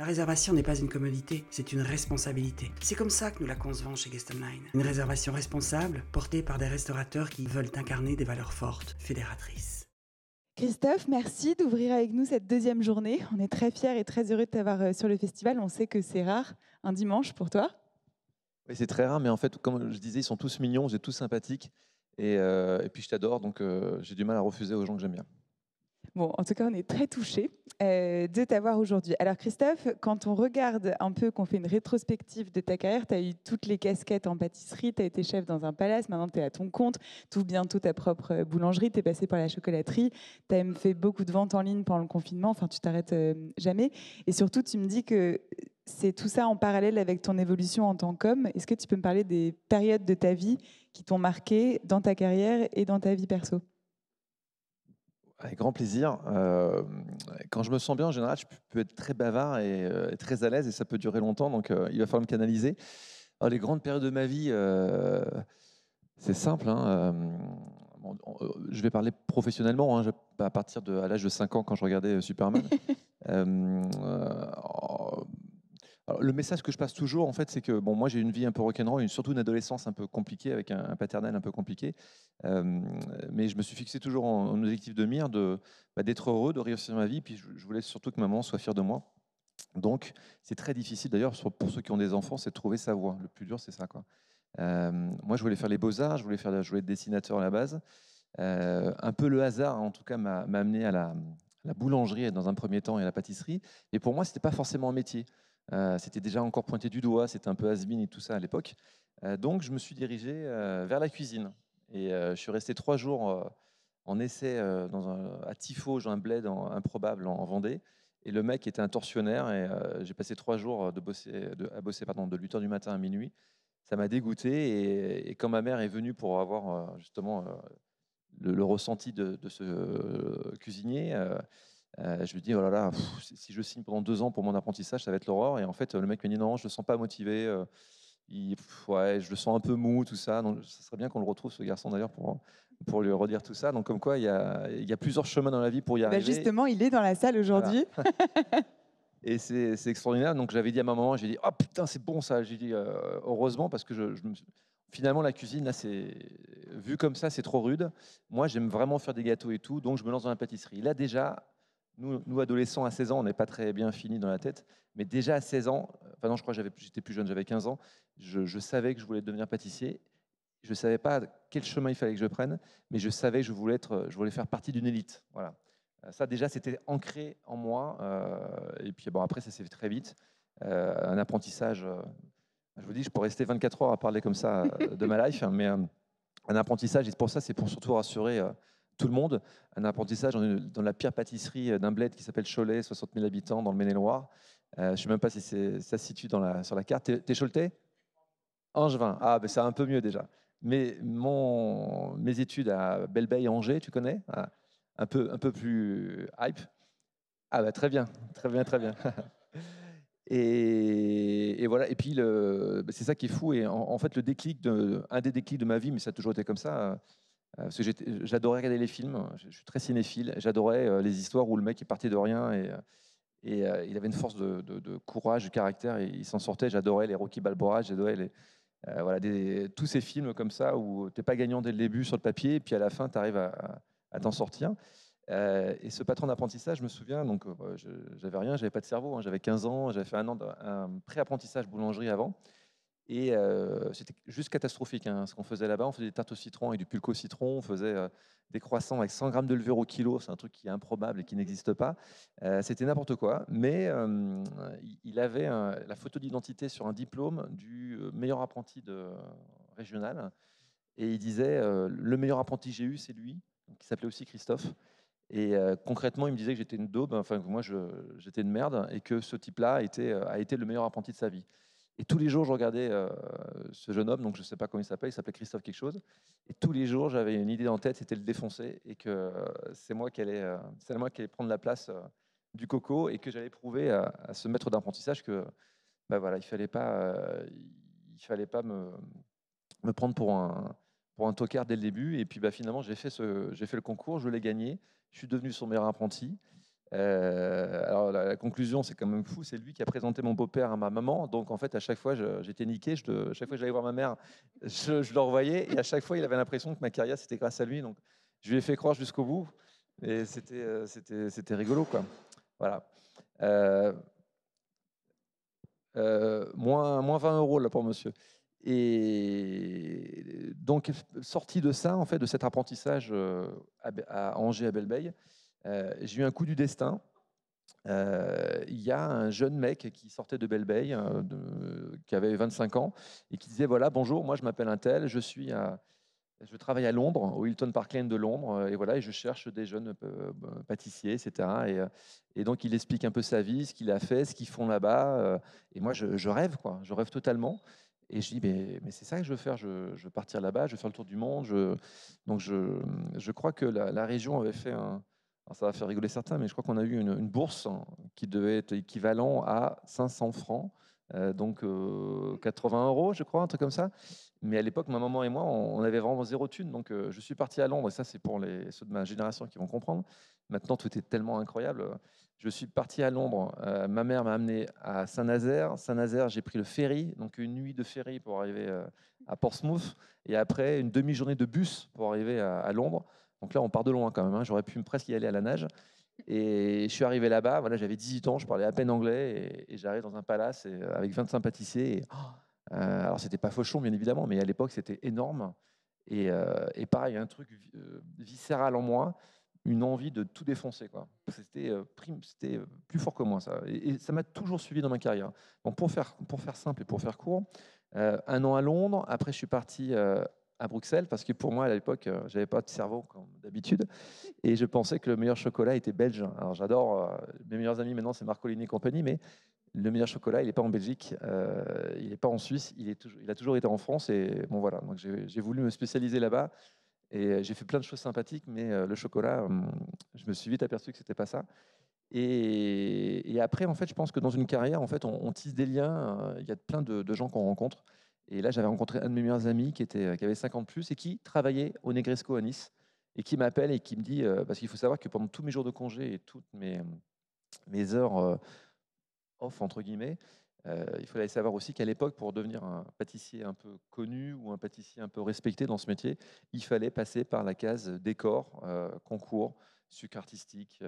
La réservation n'est pas une commodité, c'est une responsabilité. C'est comme ça que nous la concevons chez Guest Online. Une réservation responsable, portée par des restaurateurs qui veulent incarner des valeurs fortes, fédératrices. Christophe, merci d'ouvrir avec nous cette deuxième journée. On est très fiers et très heureux de t'avoir euh, sur le festival. On sait que c'est rare un dimanche pour toi. Oui, c'est très rare, mais en fait, comme je disais, ils sont tous mignons, ils sont tous sympathiques. Et, euh, et puis je t'adore, donc euh, j'ai du mal à refuser aux gens que j'aime bien. Bon, en tout cas, on est très touchés euh, de t'avoir aujourd'hui. Alors, Christophe, quand on regarde un peu, qu'on fait une rétrospective de ta carrière, tu as eu toutes les casquettes en pâtisserie, tu as été chef dans un palace, maintenant tu es à ton compte, ouvres bientôt ta propre boulangerie, tu es passé par la chocolaterie, tu as même fait beaucoup de ventes en ligne pendant le confinement, enfin, tu t'arrêtes euh, jamais. Et surtout, tu me dis que c'est tout ça en parallèle avec ton évolution en tant qu'homme. Est-ce que tu peux me parler des périodes de ta vie qui t'ont marqué dans ta carrière et dans ta vie perso? Avec grand plaisir. Euh, quand je me sens bien, en général, je peux être très bavard et, euh, très à l'aise et ça peut durer longtemps, donc euh, il va falloir me canaliser. Alors, les grandes périodes de ma vie, c'est simple. hein, bon, je vais parler professionnellement, hein, à partir de l'âge de 5 ans quand je regardais Superman. Le message que je passe toujours, en fait, c'est que bon, moi j'ai une vie un peu rock'n'roll, une- surtout une adolescence un peu compliquée, avec un, paternel un peu compliqué. Euh, mais je me suis fixé toujours en, objectif de mire de, bah, d'être heureux, de réussir ma vie. Puis je, voulais surtout que maman soit fière de moi. Donc c'est très difficile d'ailleurs pour ceux qui ont des enfants, c'est de trouver sa voie. Le plus dur, c'est ça. Quoi. Euh, moi, je voulais faire les beaux-arts, je voulais, faire, je voulais être dessinateur à la base. Euh, un peu le hasard, en tout cas, m'a, amené à la, la boulangerie dans un premier temps et à la pâtisserie. Mais pour moi, ce n'était pas forcément un métier. Euh, c'était déjà encore pointé du doigt, c'était un peu has et tout ça à l'époque. Euh, donc, je me suis dirigé euh, vers la cuisine. Et je suis resté trois jours en essai dans un, à dans un bled improbable en, en Vendée. Et le mec était un tortionnaire. Et j'ai passé trois jours de bosser, à bosser pardon, de 8h du matin à minuit. Ça m'a dégoûté. Et, quand ma mère est venue pour avoir justement le, ressenti de, ce cuisinier, euh, euh, je lui dis, oh là là, pff, si- je signe pendant deux ans pour mon apprentissage, ça va être l'horreur. Et en fait, le mec me dit, non, je ne le sens pas motivé. euh, il- pff, ouais, je le sens un peu mou, tout ça. Donc, ce serait bien qu'on le retrouve, ce garçon, d'ailleurs, pour, pour lui redire tout ça. Donc, comme quoi, il y a, il y a plusieurs chemins dans la vie pour y Bah, arriver. Justement, il est dans la salle aujourd'hui. Et c'est c'est extraordinaire. Donc j'avais dit à ma maman, j'ai dit, oh putain, c'est bon ça. J'ai dit, euh, heureusement, parce que je, je me suis- finalement, la cuisine, là, c'est vu comme ça, c'est trop rude. Moi, j'aime vraiment faire des gâteaux et tout, donc je me lance dans la pâtisserie. Là, déjà, nous, nous adolescents, à 16 ans, on n'est pas très bien finis dans la tête, mais déjà à 16 ans, enfin non, je crois que j'étais plus jeune, j'avais 15 ans, je, savais que je voulais devenir pâtissier. Je ne savais pas quel chemin il fallait que je prenne, mais je savais que je voulais, être, je voulais faire partie d'une élite. Voilà. Euh, Ça, déjà, c'était ancré en moi. euh, et puis, bon, après, ça s'est fait très vite. Euh, un apprentissage. je vous dis, je pourrais rester 24 heures à parler comme ça de ma life, hein, mais un apprentissage, et pour ça, c'est pour surtout rassurer tout le monde. Un apprentissage dans, la pire pâtisserie euh, d'un bled qui s'appelle Cholet, 60 000 habitants dans le Maine-et-Loire. Euh, je ne sais même pas si ça se situe sur la carte. T'es, Choletais? Angevin. Ah, ben c'est un peu mieux déjà. Mais mes études à Belleveille, Angers, tu connais? Ah, un, peu, plus hype. Ah, bah, très bien, très bien, très bien. Et, voilà. Et puis, bah, c'est ça qui est fou. Et en, fait, le déclic, un des déclics de ma vie, mais ça a toujours été comme ça, euh, parce que j'adorais regarder les films. Je, suis très cinéphile. J'adorais euh, les histoires où le mec est parti de rien et, euh, euh, il avait une force de, courage, de caractère et il s'en sortait. J'adorais les Rocky Balboa, j'adorais euh, tous ces films comme ça où tu n'es pas gagnant dès le début sur le papier et puis à la fin, tu arrives à, t'en sortir. Euh, et ce patron d'apprentissage, je me souviens, donc euh, j'avais rien, j'avais pas de cerveau, hein, j'avais 15 ans, j'avais fait un an de pré-apprentissage boulangerie avant. Et euh, c'était juste catastrophique hein, ce qu'on faisait là-bas. On faisait des tartes au citron et du pulco citron. On faisait euh, des croissants avec 100 grammes de levure au kilo. C'est un truc qui est improbable et qui n'existe pas. Euh, c'était n'importe quoi. Mais il- avait la photo d'identité sur un diplôme du meilleur apprenti de, régional. Et il disait Le meilleur apprenti que j'ai eu, c'est lui, qui s'appelait aussi Christophe. Et concrètement, il me disait que j'étais une daube, enfin que moi j'étais une merde, et que ce type-là a été le meilleur apprenti de sa vie. Et tous les jours, je regardais euh, ce jeune homme, donc je ne sais pas comment il s'appelle, il s'appelait Christophe quelque chose. Et tous les jours, j'avais une idée en tête, c'était le défoncer, et que euh, c'est moi qui allais, euh, moi qui allais prendre la place du coco, et que j'allais prouver à, ce maître d'apprentissage que, bah voilà, il fallait pas, il fallait pas me, me prendre pour un, pour un tocard dès le début. Et puis bah, finalement, j'ai fait, ce, j'ai fait le concours, je l'ai gagné. Je suis devenu son meilleur apprenti. Alors la, conclusion, c'est quand même fou. C'est lui qui a présenté mon beau-père à ma maman. Donc en fait, à chaque fois, j'étais niqué. Je, chaque fois que j'allais voir ma mère, je, je le revoyais. Et à chaque fois, il avait l'impression que ma carrière, c'était grâce à lui. Donc je lui ai fait croire jusqu'au bout. Et c'était, c'était, c'était rigolo, quoi. Voilà. moins, moins 20 euros là pour monsieur. Et donc, sorti de ça, en fait, de cet apprentissage euh, à Angers, à Belleveille, euh, j'ai eu un coup du destin. Euh, il y a un jeune mec qui sortait de Belleveille, qui avait 25 ans, et qui disait voilà, bonjour, moi je m'appelle Intel, je suis je travaille à Londres, au Hilton Park Lane de Londres, et voilà, et je cherche des jeunes pâtissiers, etc. Et, donc il explique un peu sa vie, ce qu'il a fait, ce qu'ils font là-bas. Et moi, je, rêve, quoi. Je rêve totalement. Et je dis, mais, c'est ça que je veux faire, je, veux partir là-bas, je veux faire le tour du monde. Donc je crois que la, région avait fait un... ça va faire rigoler certains, mais je crois qu'on a eu une, bourse qui devait être équivalent à 500 francs, euh, donc 80 euh, euros, je crois, un truc comme ça. Mais à l'époque, ma maman et moi, on, avait vraiment zéro thune. Donc euh, je suis parti à Londres, et ça c'est pour ceux de ma génération qui vont comprendre. Maintenant, tout est tellement incroyable. Je suis parti à Londres. Ma mère m'a amené à Saint-Nazaire. Saint-Nazaire, j'ai pris le ferry, donc une nuit de ferry pour arriver à Portsmouth. Et après, une demi-journée de bus pour arriver à, Londres. Donc là, on part de loin quand même. Hein. J'aurais pu presque y aller à la nage. Et je suis arrivé là-bas. Voilà, j'avais 18 ans, je parlais à peine anglais. Et, j'arrive dans un palace euh, avec 25 pâtissiers. Et, oh, alors, c'était pas fauchon, bien évidemment, mais à l'époque, c'était énorme. Et, et, pareil, un truc viscéral en moi une envie de tout défoncer. C'était, euh, euh, plus fort que moi, ça. Et, ça m'a toujours suivi dans ma carrière. Bon, pour, faire, pour faire simple et pour faire court, euh, un an à Londres, après je suis parti à Bruxelles, parce que pour moi, à l'époque, j'avais pas de cerveau comme d'habitude, et je pensais que le meilleur chocolat était belge. Alors j'adore, mes meilleurs amis maintenant, c'est Marcolini et compagnie, mais le meilleur chocolat, il n'est pas en Belgique, il n'est pas en Suisse, il, a toujours été en France, et bon voilà, donc j'ai voulu me spécialiser là-bas. Et euh, j'ai fait plein de choses sympathiques, mais euh, le chocolat, hum, je me suis vite aperçu que c'était pas ça. Et, après, en fait, je pense que dans une carrière, en fait, on, tisse des liens. Euh, il y a plein de, gens qu'on rencontre. Et là, j'avais rencontré un de mes meilleurs amis qui, était, qui avait 50 plus et qui travaillait au Negresco à Nice et qui m'appelle et qui me dit, parce qu'il faut savoir que pendant tous mes jours de congé et toutes mes, mes heures off, entre guillemets, euh, il fallait savoir aussi qu'à l'époque, pour devenir un pâtissier un peu connu ou un pâtissier un peu respecté dans ce métier, il fallait passer par la case décor, euh, concours, sucre artistique,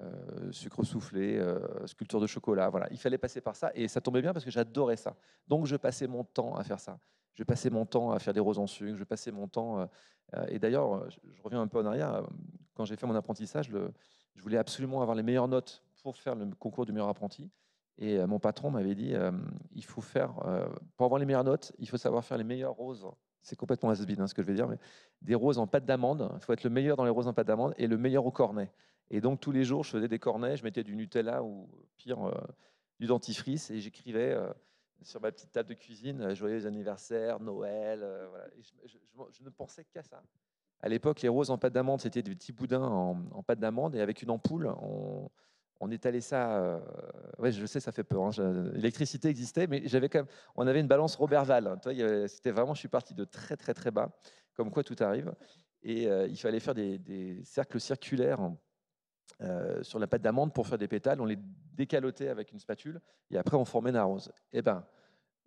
euh, sucre soufflé, sculpture de chocolat. Voilà, il fallait passer par ça et ça tombait bien parce que j'adorais ça. Donc je passais mon temps à faire ça. Je passais mon temps à faire des roses en sucre. Je passais mon temps. et d'ailleurs, je, reviens un peu en arrière. Quand j'ai fait mon apprentissage, je voulais absolument avoir les meilleures notes pour faire le concours du meilleur apprenti. Et euh, mon patron m'avait dit, euh, il faut faire, euh, pour avoir les meilleures notes, il faut savoir faire les meilleures roses. C'est complètement has hein, ce que je vais dire, mais des roses en pâte d'amande. Il faut être le meilleur dans les roses en pâte d'amande et le meilleur au cornet. Et donc tous les jours, je faisais des cornets, je mettais du Nutella ou pire, du dentifrice et j'écrivais sur ma petite table de cuisine joyeux anniversaire, Noël. voilà. je, ne pensais qu'à ça. À l'époque, les roses en pâte d'amande, c'était des petits boudins en, pâte d'amande et avec une ampoule, on, étalait ça. Euh, ouais, je sais, ça fait peur. Hein, l'électricité existait, mais j'avais quand même, on avait une balance Robertval. Hein, c'était vraiment, je suis parti de très très très bas, comme quoi tout arrive. Et euh, il fallait faire des, cercles circulaires euh, sur la pâte d'amande pour faire des pétales. On les décalotait avec une spatule et après on formait une rose. Eh ben,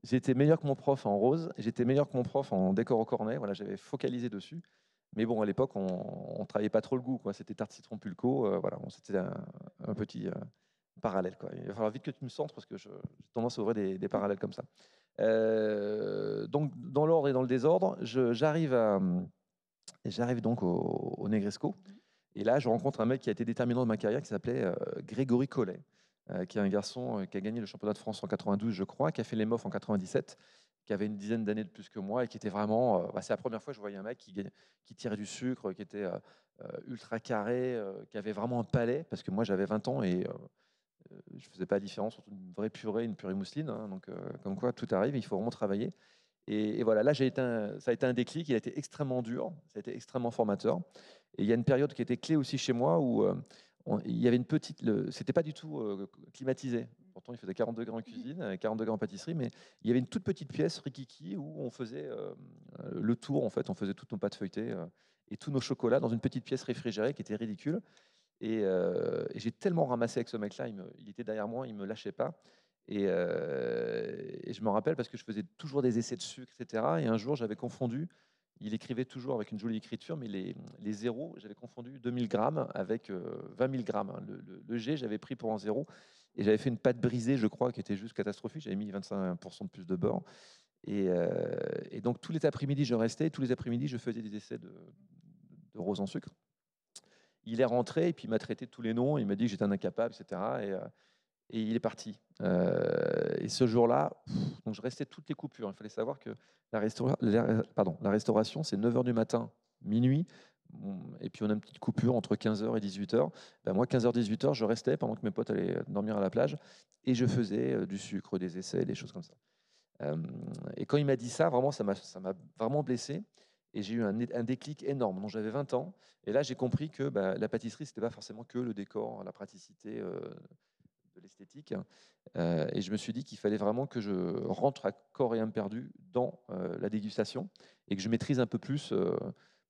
j'étais meilleur que mon prof en rose, j'étais meilleur que mon prof en décor au cornet. Voilà, j'avais focalisé dessus. Mais bon, à l'époque, on ne travaillait pas trop le goût. C'était tarte citron pulco. Euh, voilà, c'était un, petit euh, parallèle. Il va falloir vite que tu me centres parce que j'ai tendance à ouvrir des, parallèles comme ça. Donc, dans l'ordre et dans le désordre, j'arrive j'arrive donc au, Negresco. Et là, je rencontre un mec qui a été déterminant dans ma carrière, qui s'appelait Grégory Collet, qui est un garçon qui a gagné le championnat de France en 92, je crois, qui a fait les MOF en 97 qui avait une dizaine d'années de plus que moi et qui était vraiment. Euh, bah, c'est la première fois que je voyais un mec qui, qui tirait du sucre, qui était euh, euh, ultra carré, qui avait vraiment un palais, parce que moi j'avais 20 ans et je faisais pas la différence entre une vraie purée et une purée mousseline. Hein, donc, comme quoi, tout arrive, il faut vraiment travailler. Et, voilà, là, ça a été un déclic. Il a été extrêmement dur, ça a été extrêmement formateur. Et il y a une période qui était clé aussi chez moi où il y avait une petite. C'était pas du tout climatisé. Pourtant, il faisait 40 degrés en cuisine, 40 degrés en pâtisserie, mais il y avait une toute petite pièce rikiki où on faisait euh, le tour, en fait, on faisait toutes nos pâtes feuilletées euh, et tous nos chocolats dans une petite pièce réfrigérée qui était ridicule. Et, euh, j'ai tellement ramassé avec ce mec-là, il, il était derrière moi, il me lâchait pas. Et, euh, et je me rappelle parce que je faisais toujours des essais de sucre, etc. Et un jour, j'avais confondu, il écrivait toujours avec une jolie écriture, mais les, zéros, j'avais confondu 2000 grammes avec euh, 20 000 grammes. hein. Le, G, j'avais pris pour un zéro. Et j'avais fait une pâte brisée, je crois, qui était juste catastrophique. J'avais mis 25% de plus de beurre. Et, euh, et donc, tous les après-midi, je restais. Tous les après-midi, je faisais des essais de, rose en sucre. Il est rentré et puis il m'a traité tous les noms. Il m'a dit que j'étais un incapable, etc. Et, euh, et il est parti. Euh, et ce jour-là, donc je restais toutes les coupures. Il fallait savoir que la, restauration, c'est 9h du matin, minuit. Et puis on a une petite coupure entre 15h et 18h. Ben moi, 15h, 18h, je restais pendant que mes potes allaient dormir à la plage et je faisais euh, du sucre, des essais, des choses comme ça. Euh, et quand il m'a dit ça, vraiment, ça m'a vraiment blessé. Et j'ai eu un, déclic énorme. J'avais 20 ans. Et là, j'ai compris que bah, la pâtisserie, c'était pas forcément que le décor, la praticité euh, de l'esthétique. Euh, et je me suis dit qu'il fallait vraiment que je rentre à corps et âme perdu dans euh, la dégustation et que je maîtrise un peu plus euh,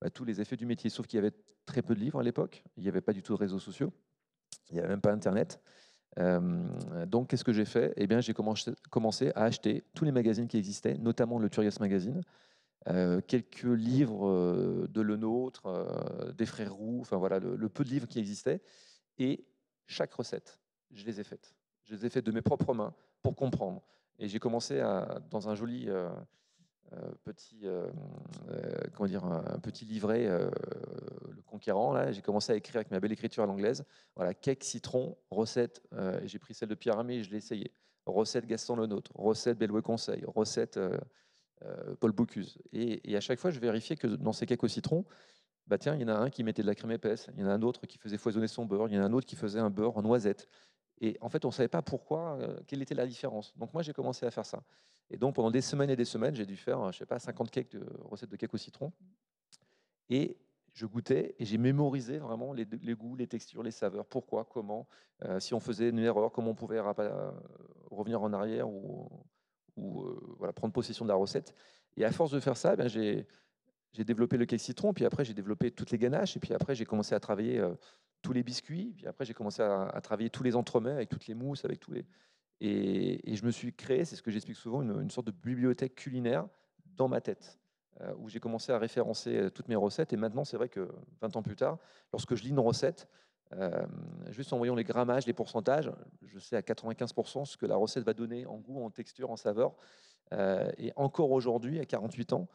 bah, tous les effets du métier. Sauf qu'il y avait très peu de livres à l'époque. Il n'y avait pas du tout de réseaux sociaux. Il n'y avait même pas Internet. Donc, qu'est-ce que j'ai fait? Eh bien, j'ai commencé, à acheter tous les magazines qui existaient, notamment le Turias Magazine, quelques livres de Le Nôtre, des Frères Roux, enfin voilà, le peu de livres qui existaient. Et chaque recette, je les ai faites. Je les ai faites de mes propres mains pour comprendre. Et j'ai commencé à, dans un joli euh, euh, petit, euh, comment dire, un, petit livret, le Conquérant. Là, j'ai commencé à écrire avec ma belle écriture à l'anglaise. Voilà, cake citron, recette. et j'ai pris celle de Pierre Hermé et je l'ai essayé. Recette Gaston Lenôtre, recette Bellouet Conseil, recette Paul Bocuse. Et, et à chaque fois, je vérifiais que dans ces cakes au citron, bah tiens, il y en a un qui mettait de la crème épaisse, il y en a un autre qui faisait foisonner son beurre, il y en a un autre qui faisait un beurre en noisette. Et en fait, on ne savait pas pourquoi, euh, quelle était la différence. Donc moi, j'ai commencé à faire ça. Et donc pendant des semaines et des semaines, j'ai dû faire, euh, je sais pas, 50 cakes de recettes de cake au citron. Et je goûtais et j'ai mémorisé vraiment les, goûts, les textures, les saveurs, pourquoi, comment, euh, si on faisait une erreur, comment on pouvait revenir en arrière ou, prendre possession de la recette. Et à force de faire ça, ben, j'ai développé le cake citron, puis après j'ai développé toutes les ganaches, et puis après j'ai commencé à travailler tous les biscuits, puis après j'ai commencé à, travailler tous les entremets avec toutes les mousses, avec tous les. Et, je me suis créé, c'est ce que j'explique souvent, une, sorte de bibliothèque culinaire dans ma tête, euh, où j'ai commencé à référencer euh, toutes mes recettes. Et maintenant, c'est vrai que 20 ans plus tard, lorsque je lis une recette, euh, juste en voyant les grammages, les pourcentages, je sais à 95% ce que la recette va donner en goût, en texture, en saveur. Euh, et encore aujourd'hui, à 48 ans,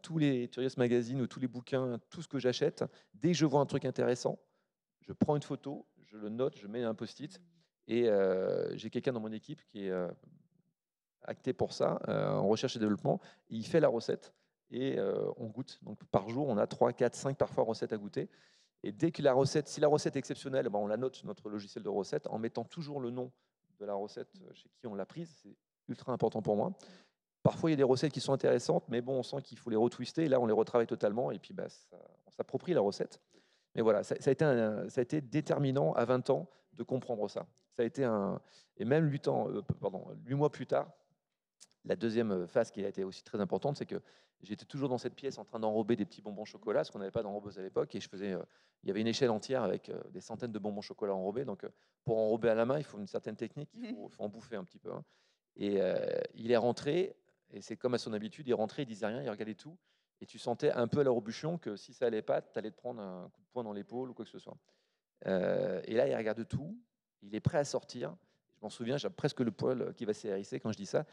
tous les Curious Magazine ou tous les bouquins, tout ce que j'achète, dès que je vois un truc intéressant, je prends une photo, je le note, je mets un post-it, et euh, j'ai quelqu'un dans mon équipe qui est euh, acté pour ça, euh, en recherche et développement, et il fait la recette, et on goûte. Donc par jour, on a 3, 4, 5 parfois recettes à goûter. Et dès que la recette, si la recette est exceptionnelle, ben, on la note notre logiciel de recette en mettant toujours le nom de la recette chez qui on l'a prise. C'est ultra important pour moi. Parfois, il y a des recettes qui sont intéressantes, mais bon, on sent qu'il faut les retwister. Et là, on les retravaille totalement, et puis bah, on s'approprie la recette. Mais voilà, ça, a été déterminant à 20 ans de comprendre ça. Ça a été un. Et même 8, ans, euh, pardon, 8 mois plus tard, la deuxième phase qui a été aussi très importante, c'est que j'étais toujours dans cette pièce en train d'enrober des petits bonbons chocolat, parce qu'on n'avait pas d'enrobeuse à l'époque, et je faisais, euh, il y avait une échelle entière avec euh, des centaines de bonbons chocolat enrobés. Donc, euh, pour enrober à la main, il faut une certaine technique, il faut, faut en bouffer un petit peu. hein. Et euh, il est rentré, et c'est comme à son habitude, il rentré, il disait rien, il regardait tout, et tu sentais un peu à la rebuchon que si ça allait pas, tu allais te prendre un coup de poing dans l'épaule ou quoi que ce soit. Euh, et là, il regarde tout, il est prêt à sortir. Je m'en souviens, j'ai presque le poil qui va s'hérisser quand je dis ça.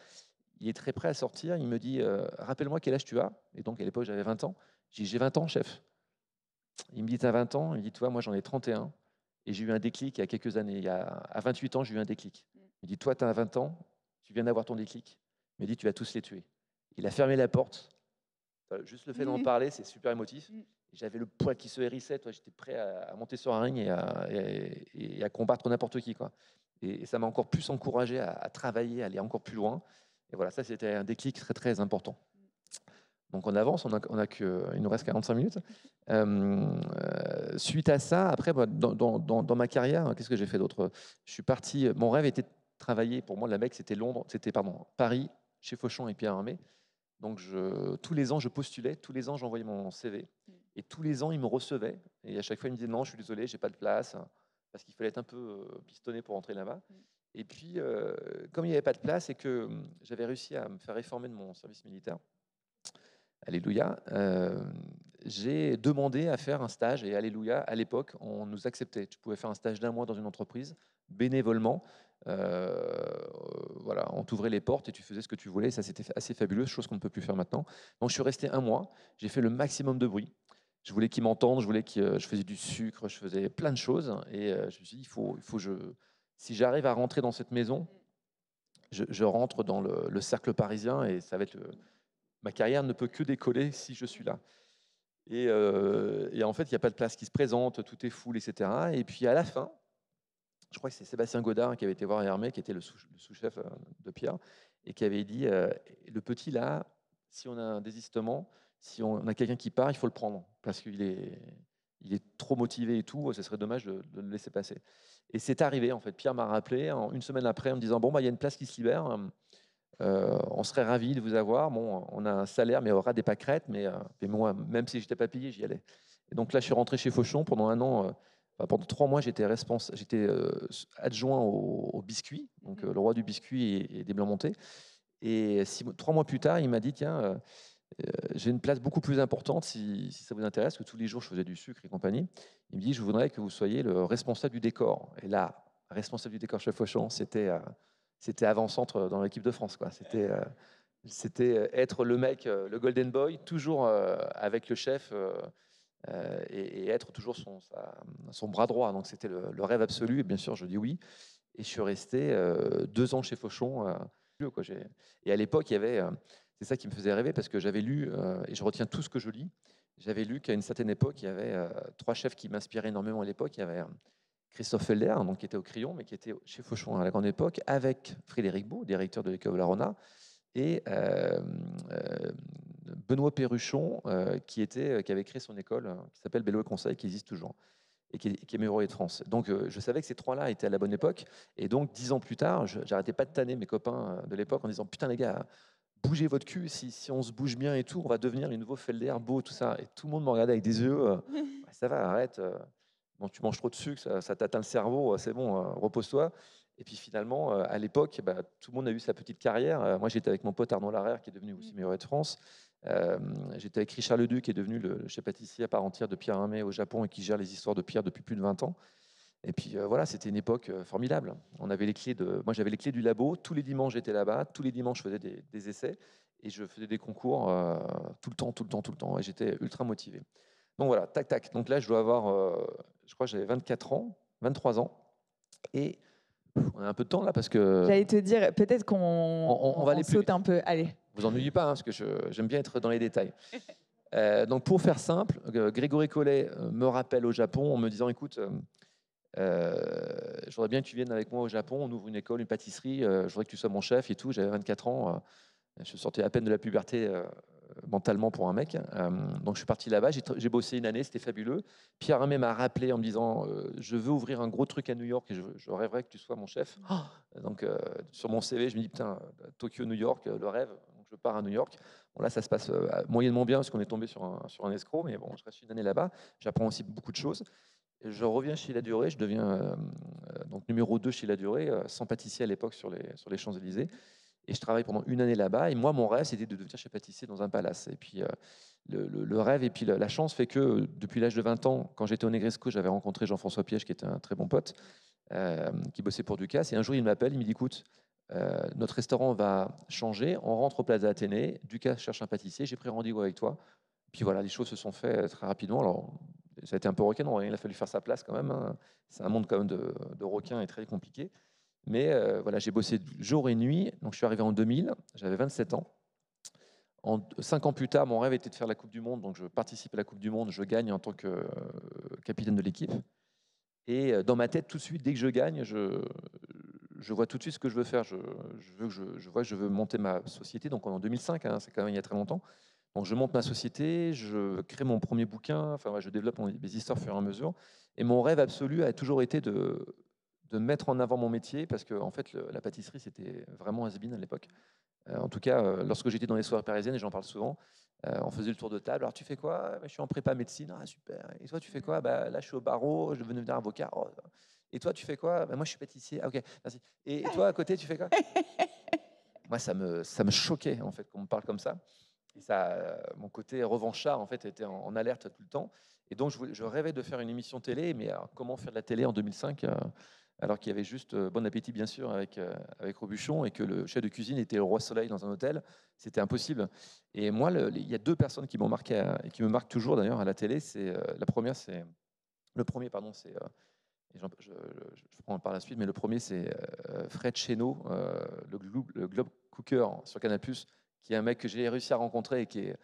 Il est très prêt à sortir. Il me dit euh, Rappelle-moi quel âge tu as? Et donc, à l'époque, j'avais 20 ans. J'ai dit J'ai 20 ans, chef. Il me dit Tu as 20 ans? Il me dit Toi, moi, j'en ai 31. Et j'ai eu un déclic il y a quelques années. Il y a, à 28 ans, j'ai eu un déclic. Il me dit Toi, tu as 20 ans, tu viens d'avoir ton déclic. Il me dit Tu vas tous les tuer. Il a fermé la porte. Juste le fait d'en parler, c'est super émotif. Mhm. J'avais le poil qui se hérissait. J'étais prêt à, monter sur un ring et à, et- et à combattre n'importe qui. Quoi. Et, et ça m'a encore plus encouragé à, à travailler, à aller encore plus loin. Et voilà, ça, c'était un déclic très, très important. Donc on avance, on a, on a que, il nous reste 45 minutes. Euh, euh, suite à ça, après, moi, dans, dans- dans- dans ma carrière, qu'est-ce que j'ai fait d'autre? Je suis parti, mon rêve était de travailler, pour moi, la mec, c'était Londres, c'était pardon, Paris, chez Fauchon et Pierre Armé. Donc je, tous les ans, je postulais, tous les ans, j'envoyais mon CV. Et tous les ans, il me recevait. Et à chaque fois, il me disait non, je suis désolé, j'ai pas de place, parce qu'il fallait être un peu pistonné pour entrer là-bas. Mm. Et puis, comme il n'y avait pas de place et que hum, j'avais réussi à me faire réformer de mon service militaire, Alléluia, j'ai demandé à faire un stage. Et Alléluia, à l'époque, on nous acceptait. Tu pouvais faire un stage d'un mois dans une entreprise, bénévolement. voilà, on t'ouvrait les portes et tu faisais ce que tu voulais. Ça, c'était assez fabuleux, chose qu'on ne peut plus faire maintenant. Donc, je suis resté un mois. J'ai fait le maximum de bruit. Je voulais qu'ils m'entendent. Je voulais que je faisais du sucre. Je faisais plein de choses. Et je me suis dit, il faut, il faut je, si j'arrive à rentrer dans cette maison, je, rentre dans le, cercle parisien et ça va être ma carrière ne peut que décoller si je suis là. Euh, et, en fait, il n'y a pas de place qui se présente, tout est full, etc. Et puis à la fin, je crois que c'est Sébastien Godard qui avait été voir Hermé, qui était le sous-chef euh, de Pierre, et qui avait dit euh, le petit là, si on a un désistement, si on a quelqu'un qui part, il faut le prendre parce qu'il est, trop motivé et tout. Ce serait dommage de, le laisser passer. Et c'est arrivé en fait. Pierre m'a rappelé une semaine après en me disant bon bah il y a une place qui se libère. Euh, on serait ravis de vous avoir. Bon, on a un salaire, mais on aura des pâquerettes. Mais, euh, mais moi, même si je n'étais pas payé, j'y allais. Et donc là, je suis rentré chez Fauchon pendant un an. Euh, pendant trois mois, j'étais j'étais adjoint au, biscuit. Donc le roi du biscuit et, des blancs montés. Et trois mois plus tard, il m'a dit tiens, j'ai une place beaucoup plus importante si, ça vous intéresse, que tous les jours je faisais du sucre et compagnie. Il me dit je voudrais que vous soyez le responsable du décor. Et là, responsable du décor chez Fauchon, c'était c'était avant-centre dans l'équipe de France. C'était euh, euh, être le mec, euh, le golden boy, toujours avec le chef et, être toujours son, bras droit. Donc c'était le, rêve absolu. Et bien sûr, je dis oui. Et je suis resté deux ans chez Fauchon. Et à l'époque, il y avait, c'est ça qui me faisait rêver parce que j'avais lu, et je retiens tout ce que je lis, j'avais lu qu'à une certaine époque, il y avait trois chefs qui m'inspiraient énormément à l'époque. Christophe Felder, donc, qui était au Crayon, mais qui était chez Fauchon à la grande époque, avec Frédéric Beau, directeur de l'école Larona, et euh, euh, Benoît Perruchon, euh, qui, était, qui avait créé son école, qui s'appelle Bello Conseil, qui existe toujours, et qui, est meilleur de France. Donc je savais que ces trois-là étaient à la bonne époque, et donc dix ans plus tard, j'arrêtais pas de tanner mes copains de l'époque en disant Putain, les gars, bougez votre cul, si, si, on se bouge bien et tout, on va devenir les nouveaux Felder, Beau, tout ça. Et tout le monde me regardait avec des yeux Ça va, arrête tu manges trop de sucre, ça, t'atteint le cerveau, euh, c'est bon, euh, repose-toi. Et puis finalement, euh, à l'époque, bah, tout le monde a eu sa petite carrière. Moi, j'étais avec mon pote Arnaud Larère, qui est devenu aussi mmh. meilleur de France. j'étais avec Richard Leduc, qui est devenu le chef pâtissier à part entière de Pierre Hermé au Japon et qui gère les histoires de Pierre depuis plus de 20 ans. Et puis voilà, c'était une époque formidable. On avait les clés de, moi j'avais les clés du labo. Tous les dimanches j'étais là-bas. Tous les dimanches je faisais des, des essais et je faisais des concours tout le temps, tout le temps, tout le temps. Et j'étais ultra motivé. Donc voilà, tac tac. Donc là je dois avoir je crois que j'avais 24 ans, 23 ans. Et on a un peu de temps là parce que. J'allais te dire, peut-être qu'on on, va aller saute un peu. Allez. Vous ennuyez pas, hein, parce que j'aime bien être dans les détails. Euh, donc pour faire simple, euh, Grégory Collet euh, me rappelle au Japon en me disant écoute, je voudrais bien que tu viennes avec moi au Japon, on ouvre une école, une pâtisserie, je voudrais que tu sois mon chef et tout. J'avais 24 ans, je sortais à peine de la puberté mentalement pour un mec. Euh, donc je suis parti là-bas, j'ai bossé une année, c'était fabuleux. Pierre Hermé m'a rappelé en me disant euh, Je veux ouvrir un gros truc à New York et je, rêverais que tu sois mon chef. Oh. Donc euh, sur mon CV, je me dis Putain, Tokyo, New York, le rêve. Donc je pars à New York. Bon, là, ça se passe moyennement bien parce qu'on est tombé sur un, sur un escroc, mais bon, je reste une année là-bas. J'apprends aussi beaucoup de choses. je reviens chez La Durée, je deviens donc numéro 2 chez La Durée, sans pâtissier à l'époque sur les, sur les Champs-Élysées. Et je travaille pendant une année là-bas. Et moi, mon rêve, c'était de devenir chef pâtissier dans un palace. Et puis, euh, le, rêve et puis la, chance fait que depuis l'âge de 20 ans, quand j'étais au Negresco, j'avais rencontré Jean-François Piège, qui était un très bon pote, euh, qui bossait pour Ducasse. Et un jour, il m'appelle, il me dit Écoute, euh, notre restaurant va changer, on rentre au Plaza Athénée, Ducasse cherche un pâtissier, j'ai pris rendez-vous avec toi. Puis voilà, les choses se sont faites très rapidement. Alors, ça a été un peu requin, il a fallu faire sa place quand même. Hein. C'est un monde quand même de, de requins et très compliqué. Mais euh, voilà, j'ai bossé jour et nuit. Donc, je suis arrivé en 2000, j'avais 27 ans. Cinq ans plus tard, mon rêve était de faire la Coupe du Monde. Donc, je participe à la Coupe du Monde, je gagne en tant que euh, capitaine de l'équipe. Et euh, dans ma tête, tout de suite, dès que je gagne, je, vois tout de suite ce que je veux faire. Je, veux je, vois que je veux monter ma société. Donc, en 2005, hein, c'est quand même il y a très longtemps. Donc, je monte ma société, je crée mon premier bouquin. Enfin, je développe mes histoires au fur et à mesure. Et mon rêve absolu a toujours été de de mettre en avant mon métier, parce que en fait, la pâtisserie, c'était vraiment has à l'époque. en tout cas, lorsque j'étais dans les soirées parisiennes, et j'en parle souvent, on faisait le tour de table. Alors, tu fais quoi? Je suis en prépa médecine. Ah, super. Et toi, tu fais quoi? Bah, Là, je suis au barreau, je veux devenir avocat. Oh, et toi, tu fais quoi? Bah, Moi, je suis pâtissier. Ah, ok, merci. Et, toi, à côté, tu fais quoi? Moi, ça me, ça me choquait, en fait, qu'on me parle comme ça. Et ça, mon côté revanchard, en fait, était en, alerte tout le temps. Et donc, je, je, rêvais de faire une émission télé, mais comment faire de la télé en 2005 alors qu'il y avait juste euh, Bon Appétit, bien sûr, avec, euh, avec Robuchon, et que le chef de cuisine était le roi soleil dans un hôtel. C'était impossible. Et moi, il y a deux personnes qui m'ont marqué, euh, et qui me marquent toujours d'ailleurs à la télé. C'est La première, c'est. Le premier, pardon, c'est. Je, prends par la suite, mais le premier, c'est Fred Cheno, le, Globe, le Globe Cooker sur Canal+, qui est un mec que j'ai réussi à rencontrer et qui est,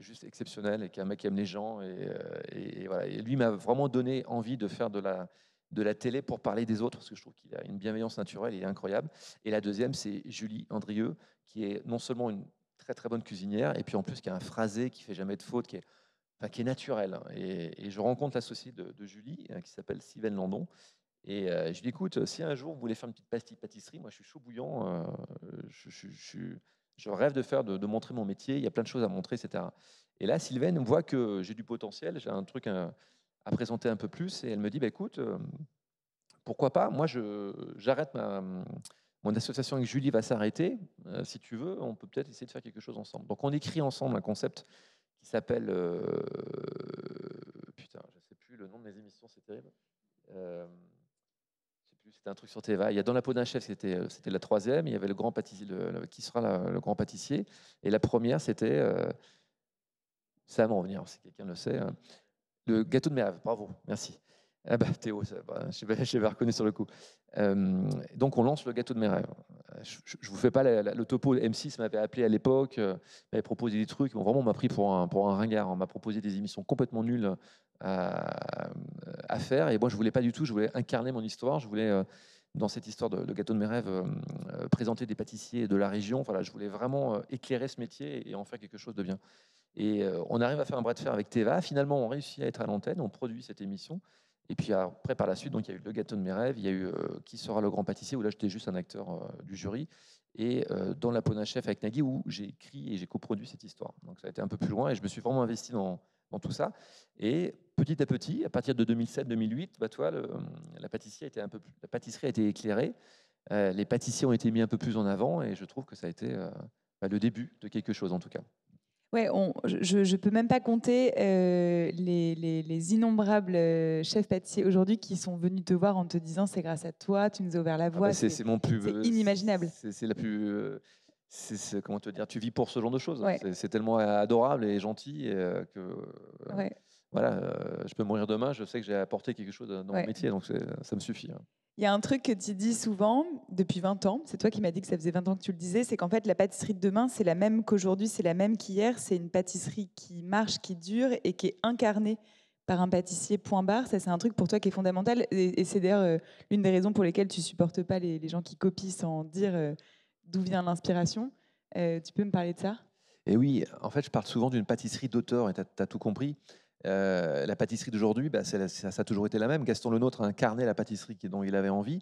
juste exceptionnel, et qui est un mec qui aime les gens. Et voilà. et lui m'a vraiment donné envie de faire de la de la télé pour parler des autres, parce que je trouve qu'il a une bienveillance naturelle, il est incroyable. Et la deuxième, c'est Julie Andrieux, qui est non seulement une très très bonne cuisinière, et puis en plus qui a un phrasé qui fait jamais de faute, qui est, naturel. Et, je rencontre l'associé de, de, Julie, hein, qui s'appelle Sylvain Landon, et euh, je lui dis, écoute, si un jour vous voulez faire une petite pâtisserie, moi je suis chaud bouillant, euh, je, rêve de faire, de, montrer mon métier, il y a plein de choses à montrer, etc. Et là, Sylvain voit que j'ai du potentiel, j'ai un truc... à présenter un peu plus. Et elle me dit, bah, écoute, euh, pourquoi pas? Moi, j'arrête ma... Mon association avec Julie va s'arrêter. Euh, si tu veux, on peut peut-être essayer de faire quelque chose ensemble. Donc, on écrit ensemble un concept qui s'appelle. Euh, putain, je ne sais plus le nom de mes émissions, c'est terrible. c'était un truc sur Teva. Il y a Dans la peau d'un chef, c'était la troisième. Il y avait le grand pâtissier, le, qui sera le grand pâtissier. Et la première, c'était. ça va m'en revenir, si quelqu'un le sait. Hein. Le gâteau de mes rêves, bravo, merci. Ah bah, Théo, j'avais reconnu sur le coup. Euh, donc on lance le gâteau de mes rêves. Je ne vous fais pas le topo, M6 m'avait appelé à l'époque, euh, m'avait proposé des trucs, vraiment on m'a pris pour un, pour un ringard, on m'a proposé des émissions complètement nulles à, à, faire, et moi je voulais pas du tout, je voulais incarner mon histoire, je voulais, euh, dans cette histoire de, gâteau de mes rêves, présenter des pâtissiers de la région, voilà, je voulais vraiment éclairer ce métier et en faire quelque chose de bien. Et euh, on arrive à faire un bras de fer avec Teva. Finalement, on réussit à être à l'antenne, on produit cette émission. Et puis après, par la suite, donc il y a eu le gâteau de mes rêves, il y a eu euh, Qui sera le grand pâtissier, où là j'étais juste un acteur euh, du jury, et dans La Pona Chef avec Nagui, où j'ai écrit et j'ai coproduit cette histoire. Donc ça a été un peu plus loin, et je me suis vraiment investi dans, tout ça. Et petit à petit, à partir de 2007-2008, bah, la pâtisserie a été éclairée, les pâtissiers ont été mis un peu plus en avant, et je trouve que ça a été bah, le début de quelque chose en tout cas. Ouais, je ne peux même pas compter euh, les, innombrables euh, chefs pâtissiers aujourd'hui qui sont venus te voir en te disant c'est grâce à toi, tu nous as ouvert la voie. Ah bah, c'est mon plus inimaginable. C'est la plus. Euh, c'est comment te dire Tu vis pour ce genre de choses. C'est tellement adorable et gentil que. Voilà, je peux mourir demain, je sais que j'ai apporté quelque chose dans mon métier, donc ça me suffit. Hein. Il y a un truc que tu dis souvent depuis 20 ans, c'est toi qui m'as dit que ça faisait 20 ans que tu le disais, c'est qu'en fait la pâtisserie de demain, c'est la même qu'aujourd'hui, c'est la même qu'hier, c'est une pâtisserie qui marche, qui dure et qui est incarnée par un pâtissier point barre. Ça, c'est un truc pour toi qui est fondamental. Et, c'est d'ailleurs euh, l'une des raisons pour lesquelles tu supportes pas les, gens qui copient sans dire euh, d'où vient l'inspiration. Euh, tu peux me parler de ça? Et oui, en fait, je parle souvent d'une pâtisserie d'auteur, et tu as, tout compris. Euh, la pâtisserie d'aujourd'hui, bah, ça, a toujours été la même. Gaston Lenôtre a incarné la pâtisserie dont il avait envie.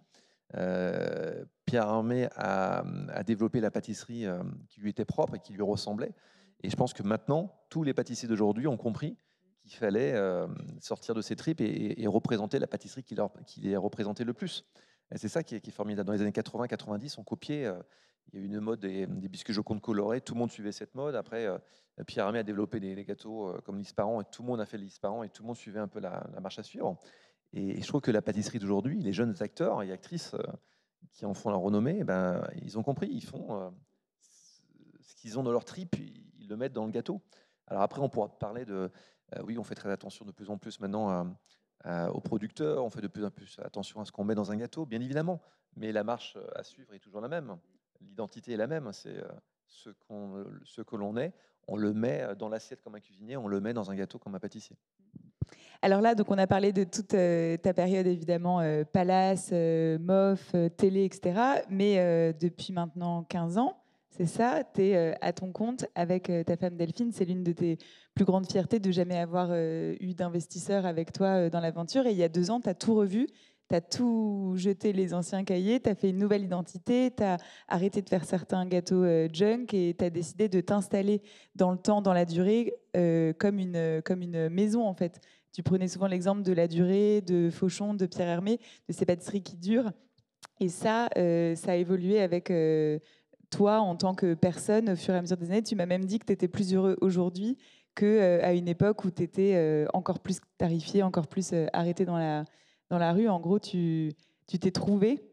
Euh, Pierre Armé a, développé la pâtisserie euh, qui lui était propre et qui lui ressemblait. Et je pense que maintenant, tous les pâtissiers d'aujourd'hui ont compris qu'il fallait sortir de ses tripes et, représenter la pâtisserie qui, les représentait le plus. C'est ça qui qui est, formidable. Dans les années 80-90, on copiait il y a eu une mode des, biscuits jocondes colorés. Tout le monde suivait cette mode. Après, euh, Pierre Hermé a développé des, gâteaux euh, comme l'isparan et tout le monde a fait l'isparan et tout le monde suivait un peu la, marche à suivre. Et, je trouve que la pâtisserie d'aujourd'hui, les jeunes acteurs et actrices euh, qui en font la renommée, eh ben, ils ont compris. Ils font ce qu'ils ont dans leur trip, ils le mettent dans le gâteau. Alors après, on pourra parler de. oui, on fait très attention de plus en plus maintenant aux producteurs, on fait de plus en plus attention à ce qu'on met dans un gâteau, bien évidemment. Mais la marche à suivre est toujours la même l'identité est la même. C'est euh, ce, ce que l'on est, on le met euh, dans l'assiette comme un cuisinier, on le met dans un gâteau comme un pâtissier. Alors là, donc on a parlé de toute euh, ta période évidemment palace, MOF, télé, etc. Mais depuis maintenant 15 ans, c'est ça, tu es à ton compte avec ta femme Delphine. C'est l'une de tes plus grandes fiertés de jamais avoir eu d'investisseur avec toi dans l'aventure. Et il y a deux ans, tu as tout revu tu as tout jeté les anciens cahiers, tu as fait une nouvelle identité, tu as arrêté de faire certains gâteaux euh, junk et tu as décidé de t'installer dans le temps, dans la durée, euh, comme, une, comme une maison en fait. Tu prenais souvent l'exemple de la durée, de Fauchon, de Pierre Hermé, de ces pâtisseries qui durent. Et ça, euh, ça a évolué avec toi en tant que personne au fur et à mesure des années. Tu m'as même dit que tu étais plus heureux aujourd'hui qu'à une époque où tu étais encore plus tarifié, encore plus arrêté dans la, dans la rue. En gros, tu t'es trouvé?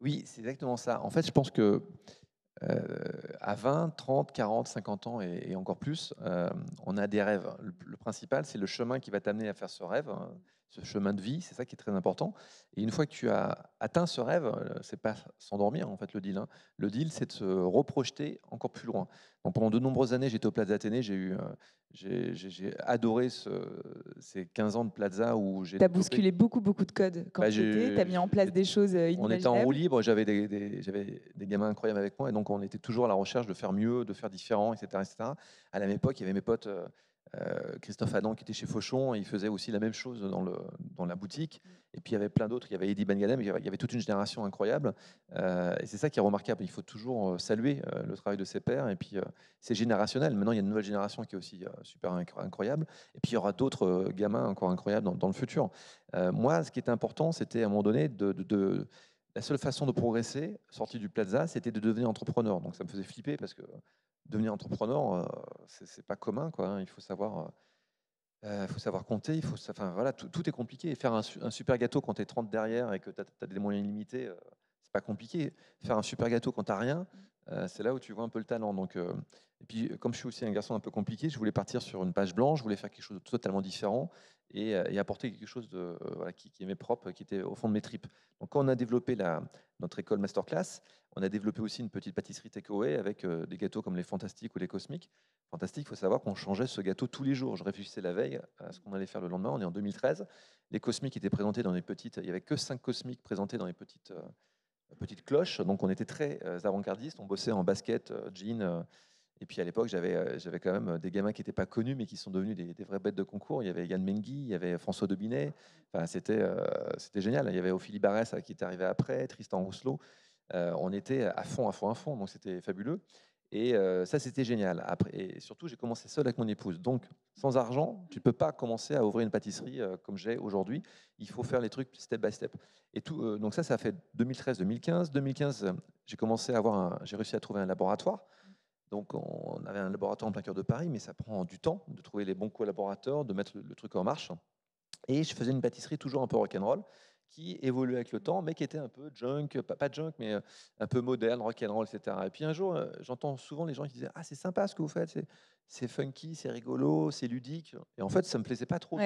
Oui, c'est exactement ça. En fait, je pense que euh, à 20, 30, 40, 50 ans et, encore plus, euh, on a des rêves. Le, principal, c'est le chemin qui va t'amener à faire ce rêve, hein, ce chemin de vie, c'est ça qui est très important. Et une fois que tu as atteint ce rêve, euh, c'est pas s'endormir en fait le deal. Hein. Le deal, c'est de se reprojeter encore plus loin. Donc pendant de nombreuses années, j'étais au Plaza Athénée, j'ai eu j'ai adoré ces 15 ans de Plaza où j'ai. Tu as bousculé beaucoup, beaucoup de codes quand bah, tu étais. Tu as mis en place des choses inimaginables. On était en roue libre, j'avais des, des, des, gamins incroyables avec moi et donc on était toujours à la recherche de faire mieux, de faire différent, etc. etc. À la même époque, il y avait mes potes. Euh, Christophe Adam qui était chez Fauchon, il faisait aussi la même chose dans, la boutique. Et puis il y avait plein d'autres. Il y avait Eddie Ben il y avait, toute une génération incroyable. Euh, et c'est ça qui est remarquable. Il faut toujours euh, saluer le travail de ses pairs. Et puis c'est générationnel. Maintenant, il y a une nouvelle génération qui est aussi super incroyable. Et puis il y aura d'autres gamins encore incroyables dans, le futur. moi, ce qui était important, c'était à un moment donné la seule façon de progresser, sorti du plaza, c'était de devenir entrepreneur. Donc ça me faisait flipper parce que devenir entrepreneur, euh, c'est pas commun. Quoi, hein. Il faut savoir, euh, euh, faut savoir compter. Il faut, enfin, voilà, tout, est compliqué. Faire un, super gâteau quand tu es 30 derrière et que tu as, des moyens limités, c'est pas compliqué. Faire un super gâteau quand tu n'as rien, c'est là où tu vois un peu le talent. Donc, et puis, comme je suis aussi un garçon un peu compliqué, je voulais partir sur une page blanche, je voulais faire quelque chose de totalement différent et, apporter quelque chose de, qui, qui, est mes qui était au fond de mes tripes. Donc, quand on a développé la, notre école masterclass, on a développé aussi une petite pâtisserie takeaway avec euh, des gâteaux comme les Fantastiques ou les Cosmiques. Fantastique, il faut savoir qu'on changeait ce gâteau tous les jours. Je réfléchissais la veille à ce qu'on allait faire le lendemain. On est en 2013. Les Cosmiques étaient présentés dans les petites. Il n'y avait que cinq Cosmiques présentés dans les petites, euh, petites cloches. Donc on était très euh, avant-gardistes. On bossait en basket, jean. et puis à l'époque, j'avais, quand même des gamins qui n'étaient pas connus, mais qui sont devenus des, vraies bêtes de concours. Il y avait Yann Mengui, il y avait François Dobinet. Enfin, c'était, génial. Il y avait Ophélie Barès qui était arrivé après, Tristan Rousselot. Euh, on était à fond, à fond, à fond, donc c'était fabuleux. Et euh, ça, c'était génial. Après, et surtout, j'ai commencé seul avec mon épouse. Donc, sans argent, tu ne peux pas commencer à ouvrir une pâtisserie euh, comme j'ai aujourd'hui. Il faut faire les trucs step by step. Et tout, donc ça, ça a fait 2013-2015. 2015, j'ai commencé à avoir, j'ai réussi à trouver un laboratoire. Donc, on avait un laboratoire en plein cœur de Paris, mais ça prend du temps de trouver les bons collaborateurs, de mettre le, truc en marche. Et je faisais une pâtisserie toujours un peu rock'n'roll qui évoluait avec le temps, mais qui était un peu junk, pas, junk, mais euh, un peu moderne, rock'n'roll, etc. Et puis un jour, euh, j'entends souvent les gens qui disaient Ah, c'est sympa ce que vous faites, c'est funky, c'est rigolo, c'est ludique. Et en fait, ça me plaisait pas trop.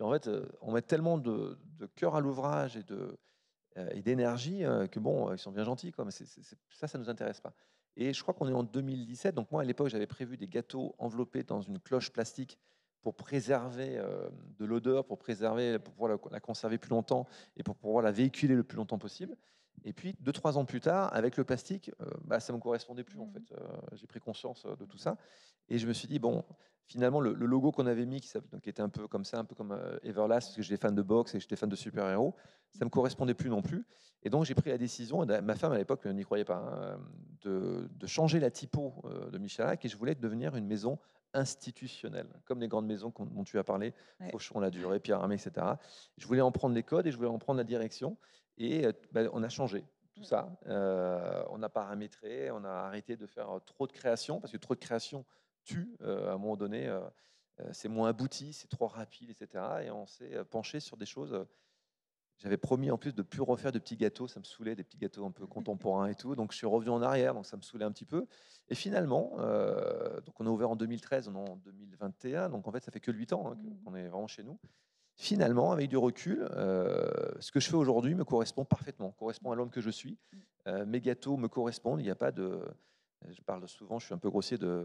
En fait, euh, on met tellement de, cœur à l'ouvrage et de et d'énergie que bon, ils sont bien gentils, quoi, mais ça, ça nous intéresse pas. Et je crois qu'on est en 2017. Donc moi, à l'époque, j'avais prévu des gâteaux enveloppés dans une cloche plastique pour préserver euh, de l'odeur, pour préserver, pour pouvoir la, conserver plus longtemps et pour pouvoir la véhiculer le plus longtemps possible. Et puis, deux, trois ans plus tard, avec le plastique, euh, bah, ça ne me correspondait plus, en mmh. fait. Euh, j'ai pris conscience de tout ça. Et je me suis dit, bon, finalement, le, logo qu'on avait mis, qui, était un peu comme ça, un peu comme Everlast, parce que j'étais fan de boxe et j'étais fan de super-héros, ça ne me correspondait plus non plus. Et donc, j'ai pris la décision, ma femme à l'époque n'y croyait pas, hein, de, de, changer la typo de Michalak et je voulais devenir une maison institutionnel, comme les grandes maisons dont tu as parlé, ouais. Fauchon, La Durée, Pierre Armé, etc. Je voulais en prendre les codes et je voulais en prendre la direction. Et euh, bah, on a changé tout ça. Euh, on a paramétré, on a arrêté de faire trop de création, parce que trop de création tue euh, à un moment donné. c'est moins abouti, c'est trop rapide, etc. Et on s'est penché sur des choses j'avais promis en plus de plus refaire de petits gâteaux, ça me saoulait, des petits gâteaux un peu contemporains et tout. Donc je suis revenu en arrière, donc ça me saoulait un petit peu. Et finalement, euh, donc on a ouvert en 2013, on est en 2021, donc en fait ça fait que 8 ans hein, mmh. qu'on est vraiment chez nous. Finalement, avec du recul, euh, ce que je fais aujourd'hui me correspond parfaitement, correspond à l'homme que je suis. Mmh. Euh, mes gâteaux me correspondent, il n'y a pas de... Je parle souvent, je suis un peu grossier de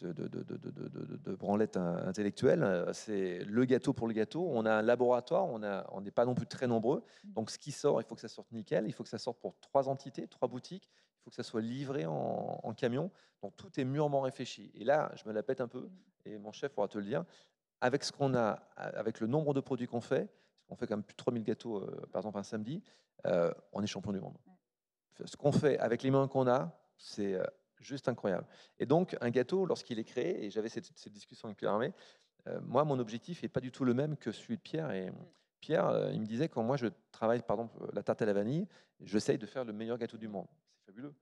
de, de, de, de, branlette intellectuelle. C'est le gâteau pour le gâteau. On a un laboratoire, on n'est pas non plus très nombreux. Mm. Donc ce qui sort, il faut que ça sorte nickel. Il faut que ça sorte pour trois entités, trois boutiques. Il faut que ça soit livré en, camion. Donc tout est mûrement réfléchi. Et là, je me la pète un peu, mm. et mon chef pourra te le dire. Avec ce qu'on a, avec le nombre de produits qu'on fait, on fait quand même plus de 3000 gâteaux, par exemple, un samedi, on est champion du monde. Ce qu'on fait avec les mains qu'on a, c'est juste incroyable. Et donc, un gâteau, lorsqu'il est créé, et j'avais cette, discussion avec Pierre Armé, moi, mon objectif n'est pas du tout le même que celui de Pierre. Et Pierre, il me disait, quand moi je travaille, par exemple, la tarte à la vanille, j'essaye de faire le meilleur gâteau du monde. C'est fabuleux.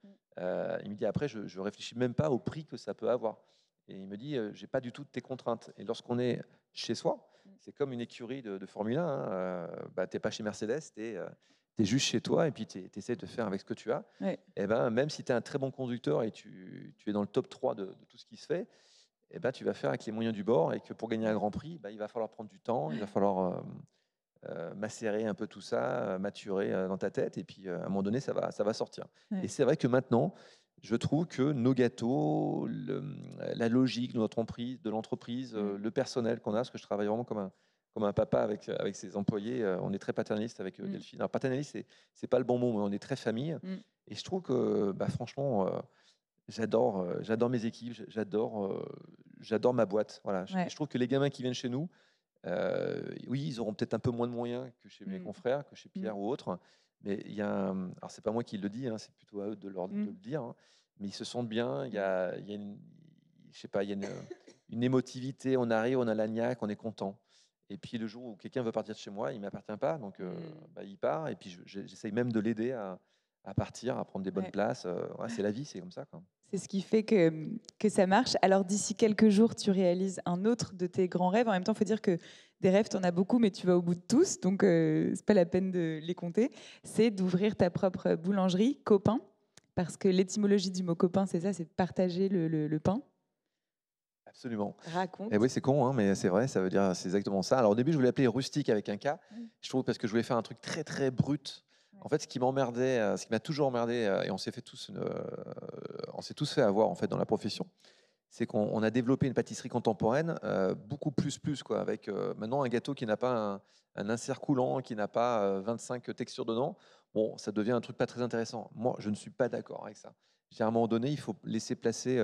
il me dit, après, je ne réfléchis même pas au prix que ça peut avoir. Et il me dit, je j'ai pas du tout tes contraintes. Et lorsqu'on est chez soi, c'est comme une écurie de, Formule 1. Hein, bah, tu n'es pas chez Mercedes, tu es tu es juste chez toi et puis tu essaies de faire avec ce que tu as. Et eh ben, même si tu es un très bon conducteur et tu, tu es dans le top 3 de, tout ce qui se fait, et eh ben, tu vas faire avec les moyens du bord et que pour gagner un grand prix, bah, il va falloir prendre du temps, il va falloir euh, euh, macérer un peu tout ça, euh, maturer dans ta tête et puis à un moment donné, ça va, ça va sortir. Et c'est vrai que maintenant, je trouve que nos gâteaux, la logique de notre entreprise, de l'entreprise, mmh. le personnel qu'on a, parce que je travaille vraiment comme un, comme un papa avec, avec ses employés. Euh, on est très paternaliste avec euh, mm. Delphine. Alors, paternaliste, c'est, c'est pas le bon mot, mais on est très famille. Mm. Et je trouve que, bah, franchement, euh, j'adore, j'adore mes équipes, j'adore, j'adore ma boîte. Voilà. Je, trouve que les gamins qui viennent chez nous, oui, ils auront peut-être un peu moins de moyens que chez mes mm. confrères, que chez Pierre ou autres. Mais il y a, alors c'est pas moi qui le dis, hein, c'est plutôt à eux de, leur, de le dire. Hein, mais ils se sentent bien. Il y a, il y a une, je sais pas, il y a une, une émotivité. On arrive, on a l'agnac, on est content. Et puis le jour où quelqu'un veut partir de chez moi, il ne m'appartient pas, donc euh, mmh. bah, il part. Et puis j'essaye même de l'aider à, partir, à prendre des bonnes places. Euh, c'est la vie, c'est comme ça. C'est ce qui fait que, que ça marche. Alors d'ici quelques jours, tu réalises un autre de tes grands rêves. En même temps, il faut dire que des rêves, tu en as beaucoup, mais tu vas au bout de tous, donc euh, c'est pas la peine de les compter. C'est d'ouvrir ta propre boulangerie, copain, parce que l'étymologie du mot copain, c'est ça, c'est partager le, le pain. Absolument. Raconte. Et oui, c'est con, hein, mais c'est vrai, ça veut dire, c'est exactement ça. Alors au début, je voulais appeler rustique avec un K. Je trouve parce que je voulais faire un truc très très brut. En fait, ce qui m'emmerdait, euh, ce qui m'a toujours emmerdé, euh, et on s'est fait tous, euh, on s'est tous fait avoir en fait dans la profession, c'est qu'on a développé une pâtisserie contemporaine beaucoup plus plus quoi, avec maintenant un gâteau qui n'a pas un, un, insert coulant, qui n'a pas 25 textures dedans. Bon, ça devient un truc pas très intéressant. Moi, je ne suis pas d'accord avec ça. À un moment donné, il faut laisser placer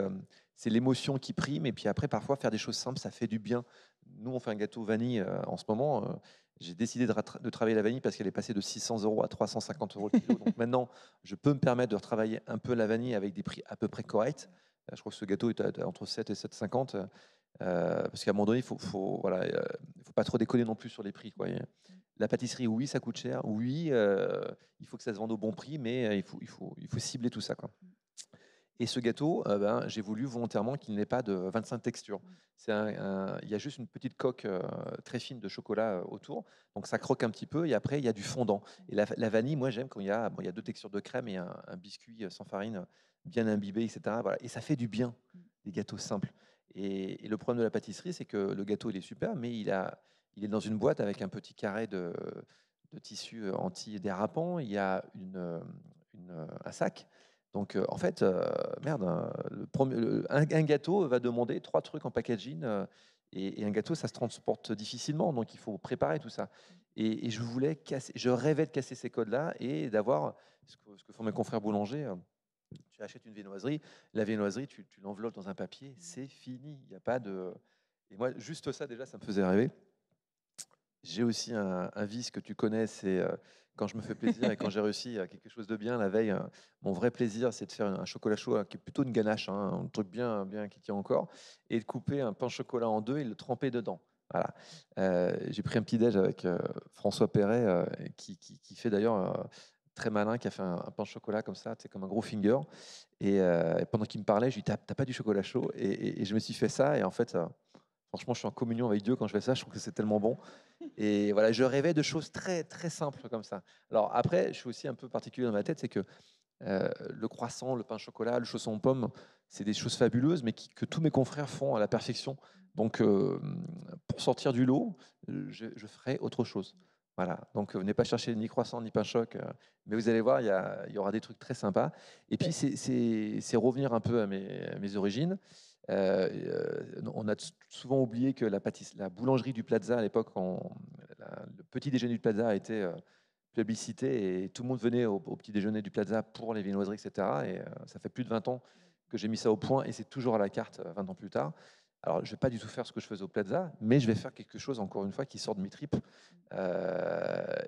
c'est l'émotion qui prime. Et puis après, parfois, faire des choses simples, ça fait du bien. Nous, on fait un gâteau vanille euh, en ce moment. Euh, j'ai décidé de, travailler la vanille parce qu'elle est passée de 600 euros à 350 euros le kilo. Donc maintenant, je peux me permettre de retravailler un peu la vanille avec des prix à peu près corrects. Euh, je crois que ce gâteau est entre 7 et 7,50. parce qu'à un moment donné, il faut, faut, voilà, pas trop déconner non plus sur les prix. Quoi. La pâtisserie, oui, ça coûte cher. Oui, il faut que ça se vende au bon prix, mais il faut, cibler tout ça. Et ce gâteau, euh, ben, j'ai voulu volontairement qu'il n'ait pas de 25 textures. Mmh. C'est il y a juste une petite coque euh, très fine de chocolat euh, autour, donc ça croque un petit peu. Et après, il y a du fondant. Mmh. Et la, vanille, moi, j'aime quand il y a, il y a deux textures de crème et un, biscuit sans farine bien imbibé, etc. Voilà. Et ça fait du bien, mmh. des gâteaux simples. Et, le problème de la pâtisserie, c'est que le gâteau, il est super, mais il, a, il est dans une boîte avec un petit carré de, de tissu anti-dérapant. Il y a une, un sac donc, euh, en fait, euh, merde, un, gâteau va demander trois trucs en packaging. Euh, et, un gâteau, ça se transporte difficilement. Donc, il faut préparer tout ça. Et, je voulais casser, je rêvais de casser ces codes-là et d'avoir ce que, font mes confrères boulangers. Tu achètes une viennoiserie, la viennoiserie, tu, l'enveloppes dans un papier, c'est fini. Il n'y a pas de. Et moi, juste ça, déjà, ça me faisait rêver. J'ai aussi un, vice que tu connais, c'est quand je me fais plaisir et quand j'ai réussi à quelque chose de bien la veille, mon vrai plaisir, c'est de faire un chocolat chaud hein, qui est plutôt une ganache, hein, un truc bien, bien qui tient encore, et de couper un pain chocolat en deux et le tremper dedans. Voilà. Euh, j'ai pris un petit déj avec euh, François Perret, euh, qui, fait d'ailleurs très malin, qui a fait un, pain chocolat comme ça, c'est comme un gros finger. Et, pendant qu'il me parlait, je lui ai dit T'as pas du chocolat chaud? Et, je me suis fait ça, et en fait, Franchement, je suis en communion avec Dieu quand je fais ça. Je trouve que c'est tellement bon. Et voilà, je rêvais de choses très, très simples comme ça. Alors après, je suis aussi un peu particulier dans ma tête, c'est que euh, le croissant, le pain au chocolat, le chausson aux pommes, c'est des choses fabuleuses, mais que tous mes confrères font à la perfection. Donc, euh, pour sortir du lot, je, ferai autre chose. Voilà. Donc, venez pas chercher ni croissant ni pain choc, euh, mais vous allez voir, il y, y, aura des trucs très sympas. Et puis, c'est revenir un peu à mes, à mes origines. Euh, euh, on a souvent oublié que la, la boulangerie du Plaza, à l'époque, le petit déjeuner du Plaza a été euh, publicité et tout le monde venait au, petit déjeuner du Plaza pour les viennoiseries, etc. Et ça fait plus de 20 ans que j'ai mis ça au point et c'est toujours à la carte 20 ans plus tard. Alors, je ne vais pas du tout faire ce que je faisais au Plaza, mais je vais faire quelque chose, encore une fois, qui sort de mes tripes. Et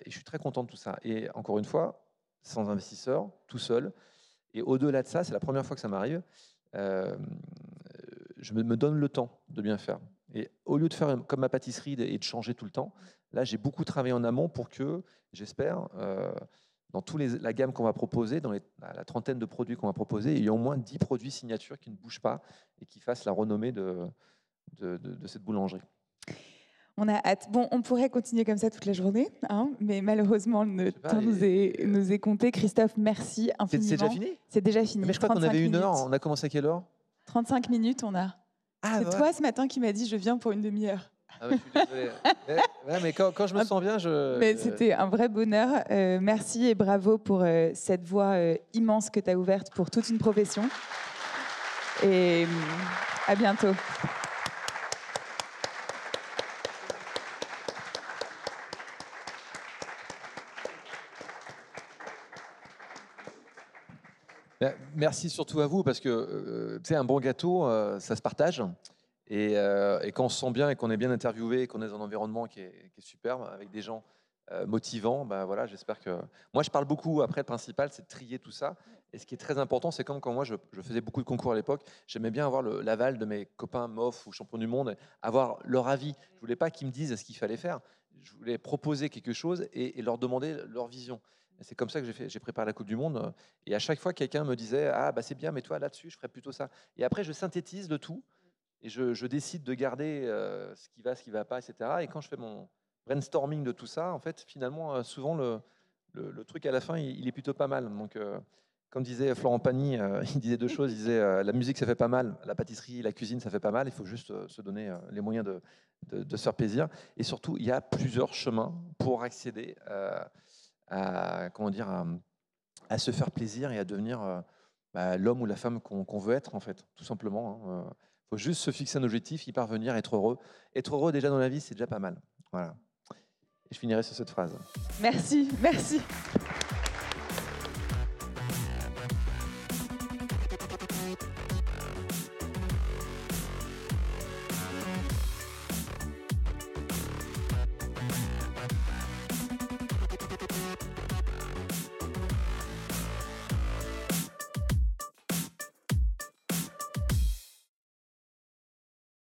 je suis très content de tout ça. Et encore une fois, sans investisseur, tout seul. Et au-delà de ça, c'est la première fois que ça m'arrive. Je me, donne le temps de bien faire. Et au lieu de faire comme ma pâtisserie et de changer tout le temps, là, j'ai beaucoup travaillé en amont pour que, j'espère, euh, dans toute la gamme qu'on va proposer, dans la trentaine de produits qu'on va proposer, il y a au moins 10 produits signatures qui ne bougent pas et qui fassent la renommée de, de, cette boulangerie. On a hâte. Bon, on pourrait continuer comme ça toute la journée, hein, mais malheureusement, le temps nous, est, nous est compté. Christophe, merci infiniment. C'est déjà fini? C'est déjà fini. Mais je crois qu'on avait une heure. On a commencé à quelle heure? 35 minutes, on a. Ah, c'est toi ce matin qui m'a dit je viens pour une demi-heure. Ah je suis désolé. mais, quand, je me sens bien, je. Mais c'était un vrai bonheur. Euh, merci et bravo pour euh, cette voie euh, immense que tu as ouverte pour toute une profession. Et à bientôt. Merci surtout à vous parce que c'est un bon gâteau, ça se partage. Euh, et, quand on se sent bien et qu'on est bien interviewé, qu'on est dans un environnement qui est, superbe, avec des gens euh, motivants, ben voilà, j'espère que. Moi, je parle beaucoup. Après, le principal, c'est de trier tout ça. Et ce qui est très important, c'est comme quand moi, je, faisais beaucoup de concours à l'époque, j'aimais bien avoir l'aval de mes copains MOF ou champions du monde, avoir leur avis. Je voulais pas qu'ils me disent ce qu'il fallait faire. Je voulais proposer quelque chose et, leur demander leur vision. C'est comme ça que j'ai préparé la Coupe du Monde. Et à chaque fois, quelqu'un me disait Ah, bah c'est bien, mais toi là-dessus, je ferais plutôt ça. Et après, je synthétise le tout et je, décide de garder euh, ce qui va, ce qui ne va pas, etc. Et quand je fais mon brainstorming de tout ça, en fait, finalement, euh, souvent, le, truc à la fin, il, est plutôt pas mal. Donc, euh, comme disait Florent Pagny, il disait deux choses. Il disait la musique, ça fait pas mal, la pâtisserie, la cuisine, ça fait pas mal. Il faut juste se donner les moyens de, de, se faire plaisir. Et surtout, il y a plusieurs chemins pour accéder à, comment dire, à, se faire plaisir et à devenir bah, l'homme ou la femme qu'on veut être, en fait, tout simplement. Hein, il faut juste se fixer un objectif, y parvenir, être heureux. Être heureux déjà dans la vie, c'est déjà pas mal. Voilà. Et je finirai sur cette phrase. Merci, merci.